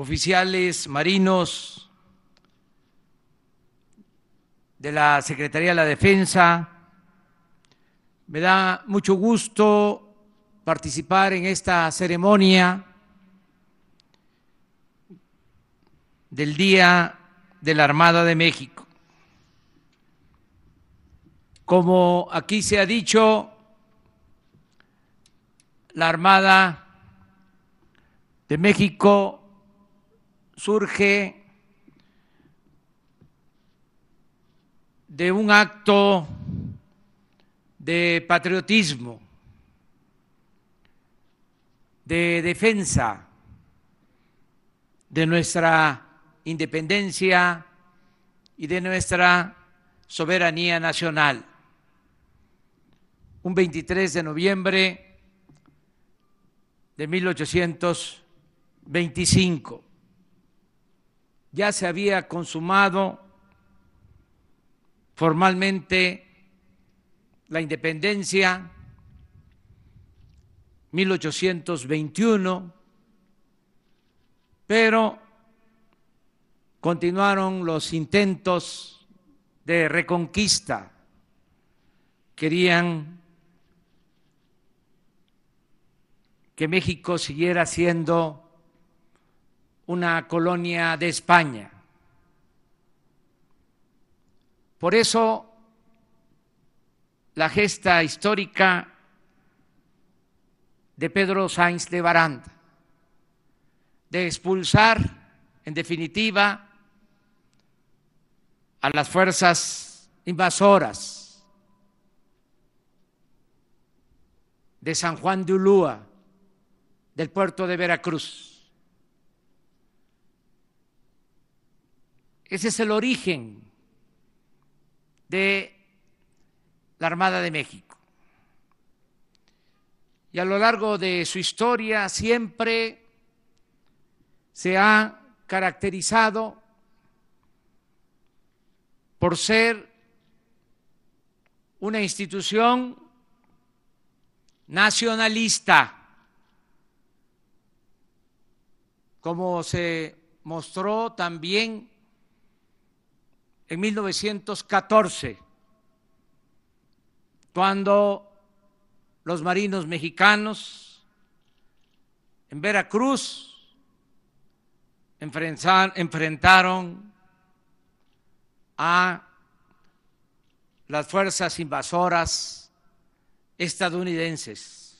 oficiales marinos de la Secretaría de la Defensa. Me da mucho gusto participar en esta ceremonia del Día de la Armada de México. Como aquí se ha dicho, la Armada de México surge de un acto de patriotismo, de defensa de nuestra independencia y de nuestra soberanía nacional. Un 23 de noviembre de 1825 ya se había consumado formalmente la independencia 1821, pero continuaron los intentos de reconquista. Querían que México siguiera siendo una colonia de España. Por eso la gesta histórica de Pedro Sainz de Baranda, de expulsar, en definitiva, a las fuerzas invasoras de San Juan de Ulúa, del puerto de Veracruz. Ese es el origen de la Armada de México. Y a lo largo de su historia siempre se ha caracterizado por ser una institución nacionalista, como se mostró también en 1914, cuando los marinos mexicanos en Veracruz enfrentaron a las fuerzas invasoras estadounidenses.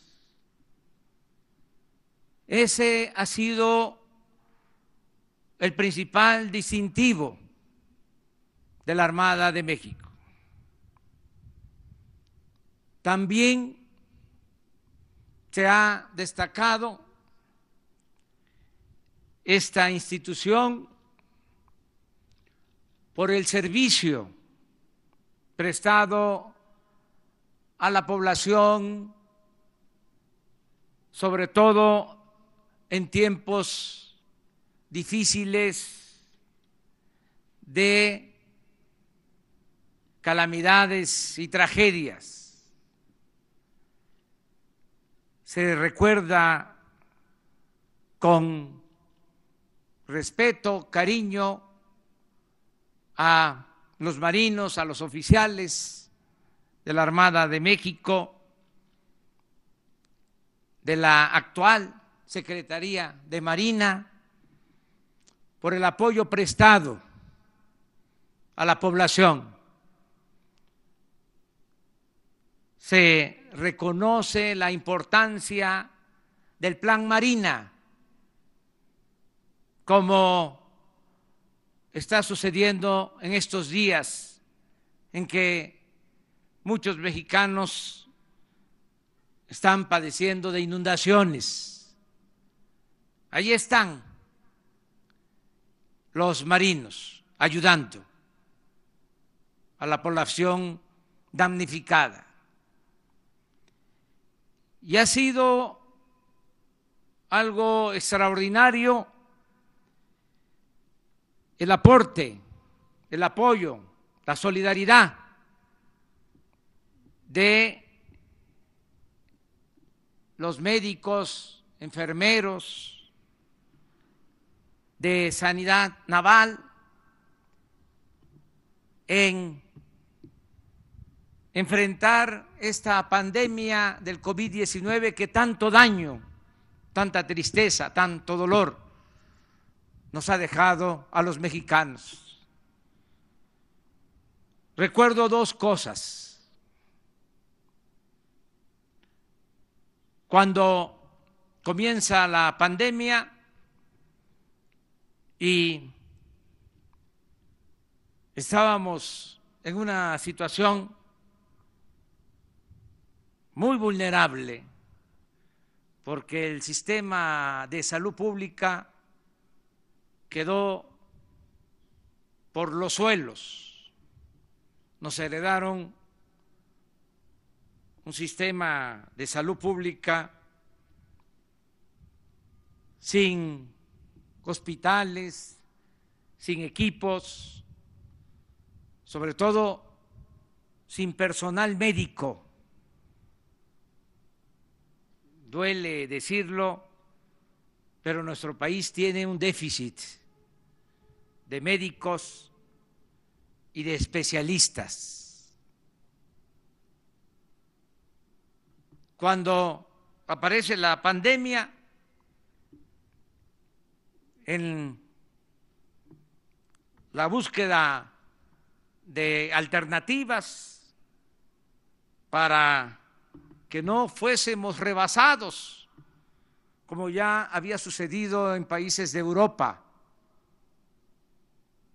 Ese ha sido el principal distintivo de la Armada de México. También se ha destacado esta institución por el servicio prestado a la población, sobre todo en tiempos difíciles de calamidades y tragedias. Se recuerda con respeto, cariño a los marinos, a los oficiales de la Armada de México, de la actual Secretaría de Marina, por el apoyo prestado a la población se reconoce la importancia del plan Marina, como está sucediendo en estos días en que muchos mexicanos están padeciendo de inundaciones. Ahí están los marinos ayudando a la población damnificada. Y ha sido algo extraordinario el aporte, el apoyo, la solidaridad de los médicos, enfermeros, de Sanidad Naval en enfrentar esta pandemia del COVID-19 que tanto daño, tanta tristeza, tanto dolor nos ha dejado a los mexicanos. Recuerdo dos cosas. Cuando comienza la pandemia y estábamos en una situación muy vulnerable, porque el sistema de salud pública quedó por los suelos. Nos heredaron un sistema de salud pública sin hospitales, sin equipos, sobre todo sin personal médico. Duele decirlo, pero nuestro país tiene un déficit de médicos y de especialistas. Cuando aparece la pandemia, en la búsqueda de alternativas para que no fuésemos rebasados, como ya había sucedido en países de Europa,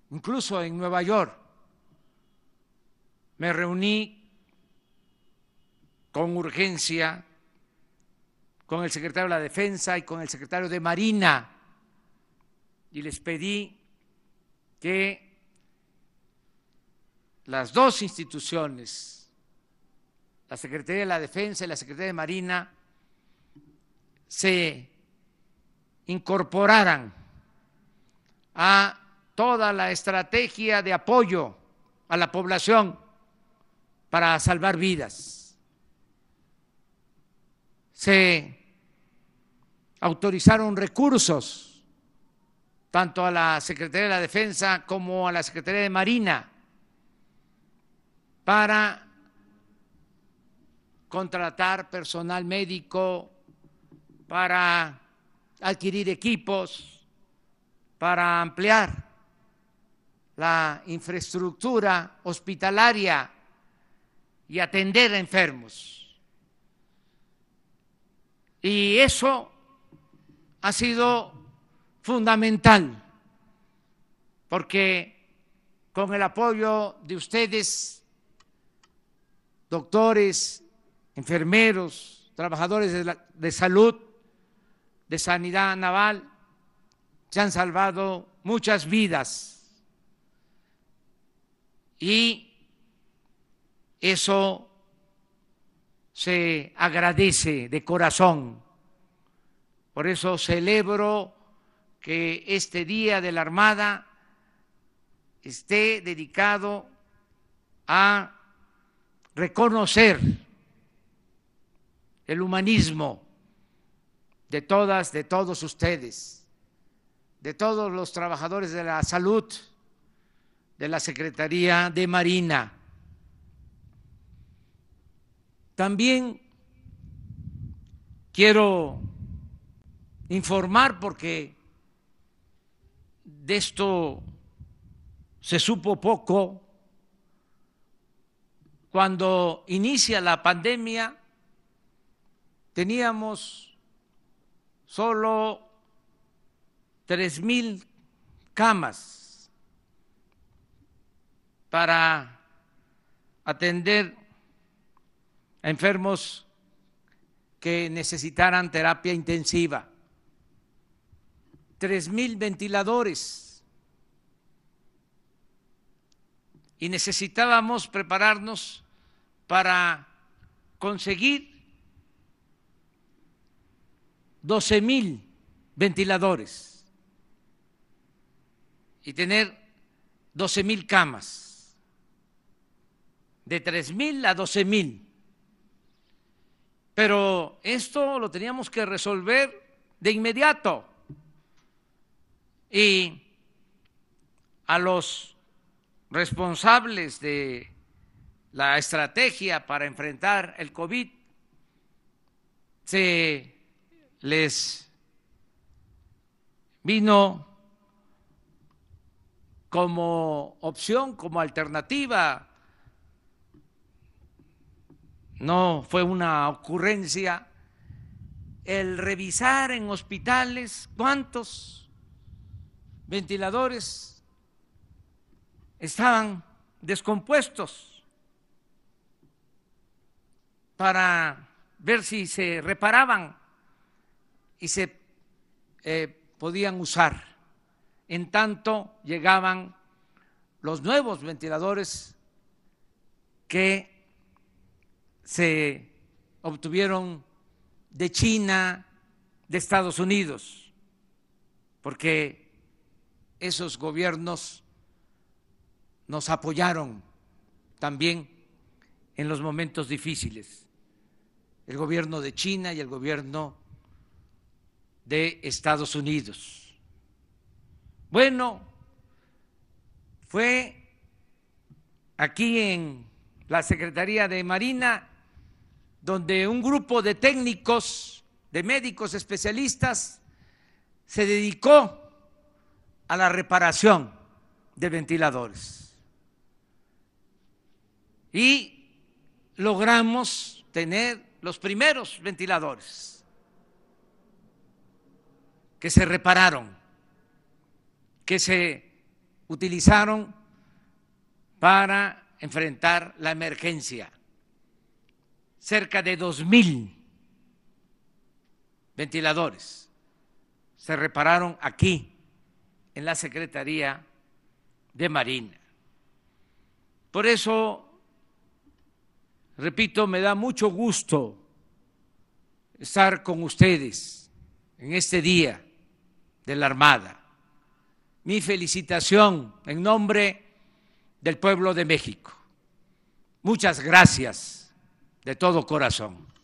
incluso en Nueva York. Me reuní con urgencia con el secretario de la Defensa y con el secretario de Marina y les pedí que las dos instituciones, la Secretaría de la Defensa y la Secretaría de Marina, se incorporaran a toda la estrategia de apoyo a la población para salvar vidas. Se autorizaron recursos tanto a la Secretaría de la Defensa como a la Secretaría de Marina para contratar personal médico, para adquirir equipos, para ampliar la infraestructura hospitalaria y atender a enfermos. Y eso ha sido fundamental, porque con el apoyo de ustedes, doctores, enfermeros, trabajadores de, de salud, de sanidad naval, se han salvado muchas vidas. Y eso se agradece de corazón. Por eso celebro que este Día de la Armada esté dedicado a reconocer el humanismo de todas, de todos ustedes, de todos los trabajadores de la salud, de la Secretaría de Marina. También quiero informar porque de esto se supo poco. Cuando inicia la pandemia, teníamos solo tres mil camas para atender a enfermos que necesitaran terapia intensiva. Tres mil ventiladores. Y necesitábamos prepararnos para conseguir doce mil ventiladores. Y tener doce mil camas, de tres mil a doce mil. Pero esto lo teníamos que resolver de inmediato. Y a los responsables de la estrategia para enfrentar el COVID se les vino como opción, como alternativa. No fue una ocurrencia el revisar en hospitales cuántos ventiladores estaban descompuestos para ver si se reparaban y se eh, podían usar. En tanto llegaban los nuevos ventiladores que se obtuvieron de China, de Estados Unidos, porque esos gobiernos nos apoyaron también en los momentos difíciles, el gobierno de China y el gobierno de Estados Unidos. Bueno, fue aquí en la Secretaría de Marina donde un grupo de técnicos, de médicos especialistas, se dedicó a la reparación de ventiladores. Y logramos tener los primeros ventiladores que se repararon, que se utilizaron para enfrentar la emergencia cerca de dos mil ventiladores se repararon aquí, en la Secretaría de Marina. Por eso, repito, me da mucho gusto estar con ustedes en este día de la Armada. Mi felicitación en nombre del pueblo de México. Muchas gracias de todo corazón.